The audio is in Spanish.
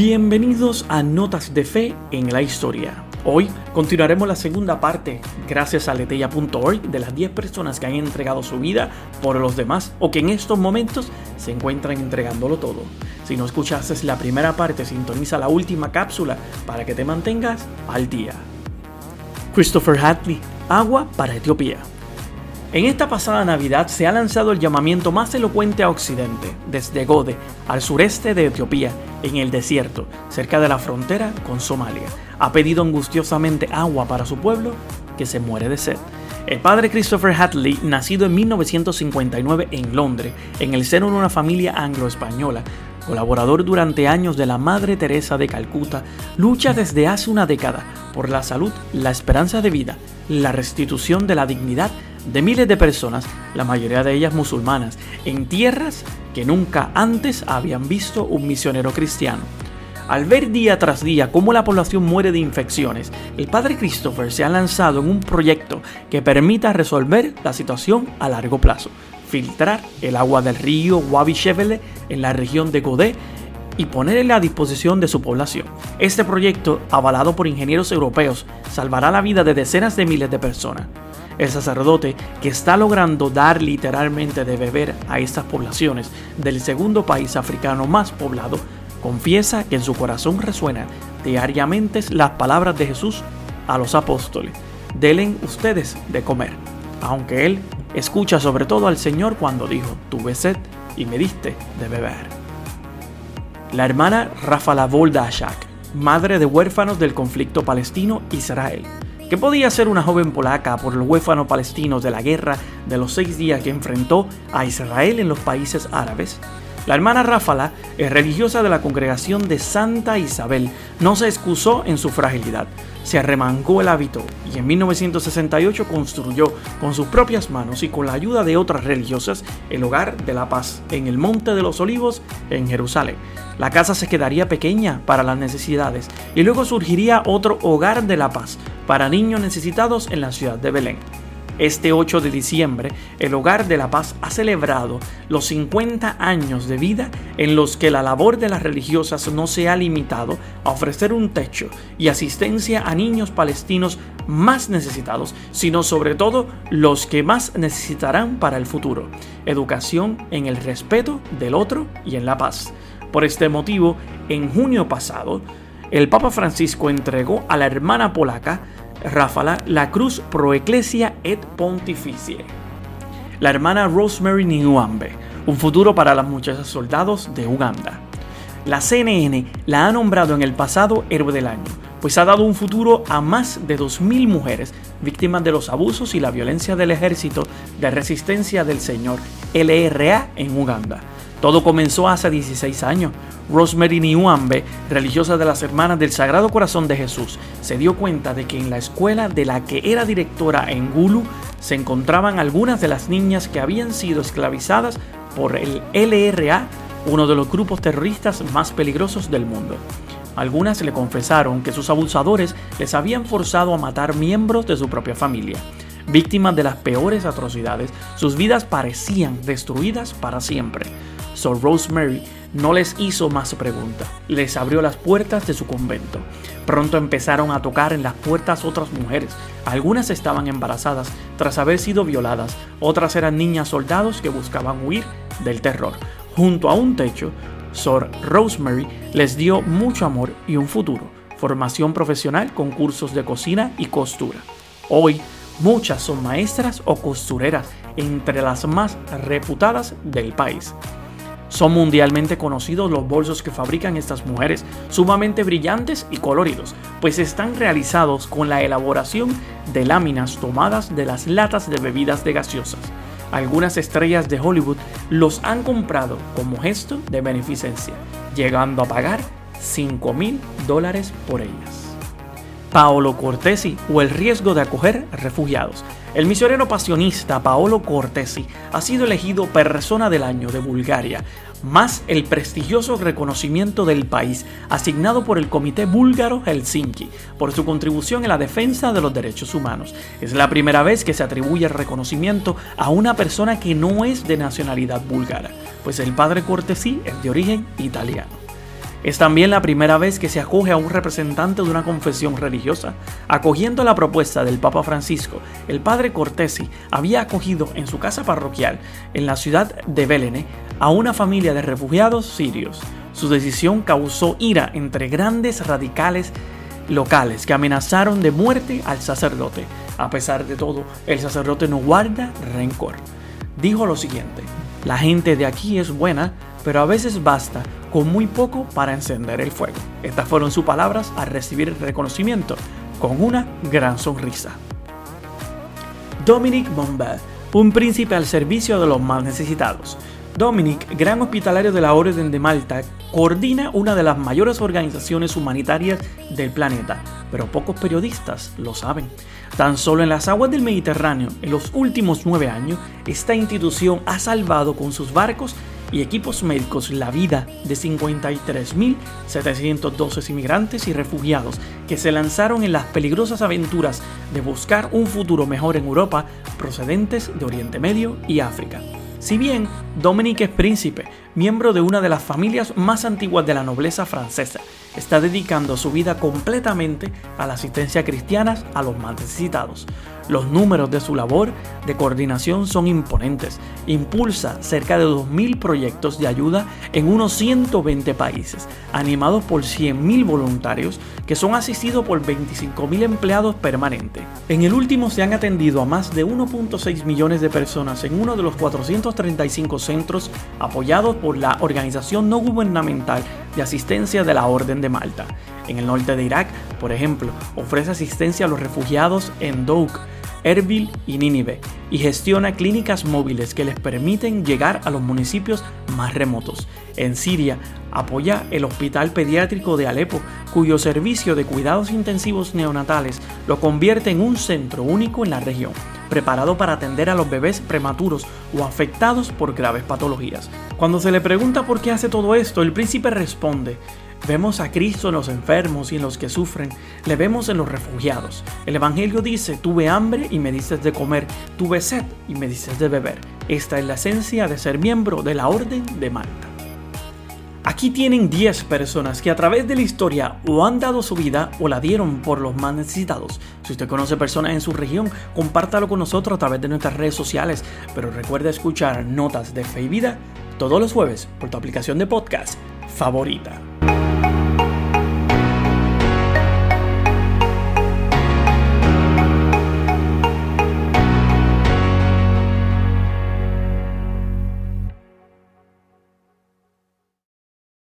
Bienvenidos a Notas de Fe en la Historia. Hoy continuaremos la segunda parte, gracias a leteya.org, de las 10 personas que han entregado su vida por los demás o que en estos momentos se encuentran entregándolo todo. Si no escuchaste la primera parte, sintoniza la última cápsula para que te mantengas al día. Christopher Hadley, agua para Etiopía. En esta pasada Navidad se ha lanzado el llamamiento más elocuente a Occidente, desde Gode al sureste de Etiopía, en el desierto, cerca de la frontera con Somalia. Ha pedido angustiosamente agua para su pueblo que se muere de sed. El padre Christopher Hadley, nacido en 1959 en Londres, en el seno de una familia anglo-española, colaborador durante años de la Madre Teresa de Calcuta, lucha desde hace una década por la salud, la esperanza de vida, la restitución de la dignidad de miles de personas, la mayoría de ellas musulmanas, en tierras que nunca antes habían visto un misionero cristiano. Al ver día tras día cómo la población muere de infecciones, el padre Christopher se ha lanzado en un proyecto que permita resolver la situación a largo plazo, filtrar el agua del río Wabi Shevele en la región de Godé y ponerla a disposición de su población. Este proyecto, avalado por ingenieros europeos, salvará la vida de decenas de miles de personas. El sacerdote, que está logrando dar literalmente de beber a estas poblaciones del segundo país africano más poblado, confiesa que en su corazón resuenan diariamente las palabras de Jesús a los apóstoles. Delen ustedes de comer. Aunque él escucha sobre todo al Señor cuando dijo, tuve sed y me diste de beber. La hermana Rafa Lavolda Ashak, madre de huérfanos del conflicto palestino-Israel, ¿Qué podía ser una joven polaca por los huérfanos palestinos de la guerra de los seis días que enfrentó a Israel en los países árabes? La hermana Ráfala, religiosa de la congregación de Santa Isabel, no se excusó en su fragilidad. Se arremangó el hábito y en 1968 construyó con sus propias manos y con la ayuda de otras religiosas el hogar de la paz en el Monte de los Olivos en Jerusalén. La casa se quedaría pequeña para las necesidades y luego surgiría otro hogar de la paz para niños necesitados en la ciudad de Belén. Este 8 de diciembre, el Hogar de la Paz ha celebrado los 50 años de vida en los que la labor de las religiosas no se ha limitado a ofrecer un techo y asistencia a niños palestinos más necesitados, sino sobre todo los que más necesitarán para el futuro. Educación en el respeto del otro y en la paz. Por este motivo, en junio pasado, el Papa Francisco entregó a la hermana polaca Ráfala la cruz pro ecclesia et pontificie. La hermana Rosemary Niuambe, un futuro para las muchachas soldados de Uganda. La CNN la ha nombrado en el pasado héroe del año, pues ha dado un futuro a más de 2.000 mujeres víctimas de los abusos y la violencia del ejército de resistencia del señor LRA en Uganda. Todo comenzó hace 16 años. Rosemary Niuambe, religiosa de las Hermanas del Sagrado Corazón de Jesús, se dio cuenta de que en la escuela de la que era directora en Gulu se encontraban algunas de las niñas que habían sido esclavizadas por el LRA, uno de los grupos terroristas más peligrosos del mundo. Algunas le confesaron que sus abusadores les habían forzado a matar miembros de su propia familia. Víctimas de las peores atrocidades, sus vidas parecían destruidas para siempre. Sor Rosemary no les hizo más preguntas, les abrió las puertas de su convento. Pronto empezaron a tocar en las puertas otras mujeres. Algunas estaban embarazadas tras haber sido violadas, otras eran niñas soldados que buscaban huir del terror. Junto a un techo, Sor Rosemary les dio mucho amor y un futuro, formación profesional con cursos de cocina y costura. Hoy, muchas son maestras o costureras, entre las más reputadas del país. Son mundialmente conocidos los bolsos que fabrican estas mujeres, sumamente brillantes y coloridos, pues están realizados con la elaboración de láminas tomadas de las latas de bebidas de gaseosas. Algunas estrellas de Hollywood los han comprado como gesto de beneficencia, llegando a pagar 5 mil dólares por ellas. Paolo Cortesi o el riesgo de acoger refugiados. El misionero pasionista Paolo Cortesi ha sido elegido persona del año de Bulgaria, más el prestigioso reconocimiento del país asignado por el Comité Búlgaro Helsinki por su contribución en la defensa de los derechos humanos. Es la primera vez que se atribuye el reconocimiento a una persona que no es de nacionalidad búlgara, pues el padre Cortesi es de origen italiano. Es también la primera vez que se acoge a un representante de una confesión religiosa. Acogiendo la propuesta del Papa Francisco, el padre Cortesi había acogido en su casa parroquial, en la ciudad de Belene, a una familia de refugiados sirios. Su decisión causó ira entre grandes radicales locales que amenazaron de muerte al sacerdote. A pesar de todo, el sacerdote no guarda rencor. Dijo lo siguiente, la gente de aquí es buena, pero a veces basta con muy poco para encender el fuego. Estas fueron sus palabras al recibir el reconocimiento, con una gran sonrisa. Dominic Bombard, un príncipe al servicio de los más necesitados. Dominic, gran hospitalario de la Orden de Malta, coordina una de las mayores organizaciones humanitarias del planeta, pero pocos periodistas lo saben. Tan solo en las aguas del Mediterráneo, en los últimos nueve años, esta institución ha salvado con sus barcos y equipos médicos la vida de 53.712 inmigrantes y refugiados que se lanzaron en las peligrosas aventuras de buscar un futuro mejor en Europa procedentes de Oriente Medio y África. Si bien Dominique es príncipe, miembro de una de las familias más antiguas de la nobleza francesa, está dedicando su vida completamente a la asistencia cristiana a los más necesitados. Los números de su labor de coordinación son imponentes. Impulsa cerca de 2.000 proyectos de ayuda en unos 120 países, animados por 100.000 voluntarios que son asistidos por 25.000 empleados permanentes. En el último se han atendido a más de 1.6 millones de personas en uno de los 435 centros apoyados por la organización no gubernamental de asistencia de la Orden de Malta. En el norte de Irak, por ejemplo, ofrece asistencia a los refugiados en Douk, Erbil y Nínive y gestiona clínicas móviles que les permiten llegar a los municipios más remotos. En Siria apoya el Hospital Pediátrico de Alepo, cuyo servicio de cuidados intensivos neonatales lo convierte en un centro único en la región, preparado para atender a los bebés prematuros o afectados por graves patologías. Cuando se le pregunta por qué hace todo esto, el príncipe responde, Vemos a Cristo en los enfermos y en los que sufren, le vemos en los refugiados. El Evangelio dice, tuve hambre y me dices de comer, tuve sed y me dices de beber. Esta es la esencia de ser miembro de la Orden de Malta. Aquí tienen 10 personas que a través de la historia o han dado su vida o la dieron por los más necesitados. Si usted conoce personas en su región, compártalo con nosotros a través de nuestras redes sociales. Pero recuerda escuchar Notas de Fe y Vida todos los jueves por tu aplicación de podcast favorita.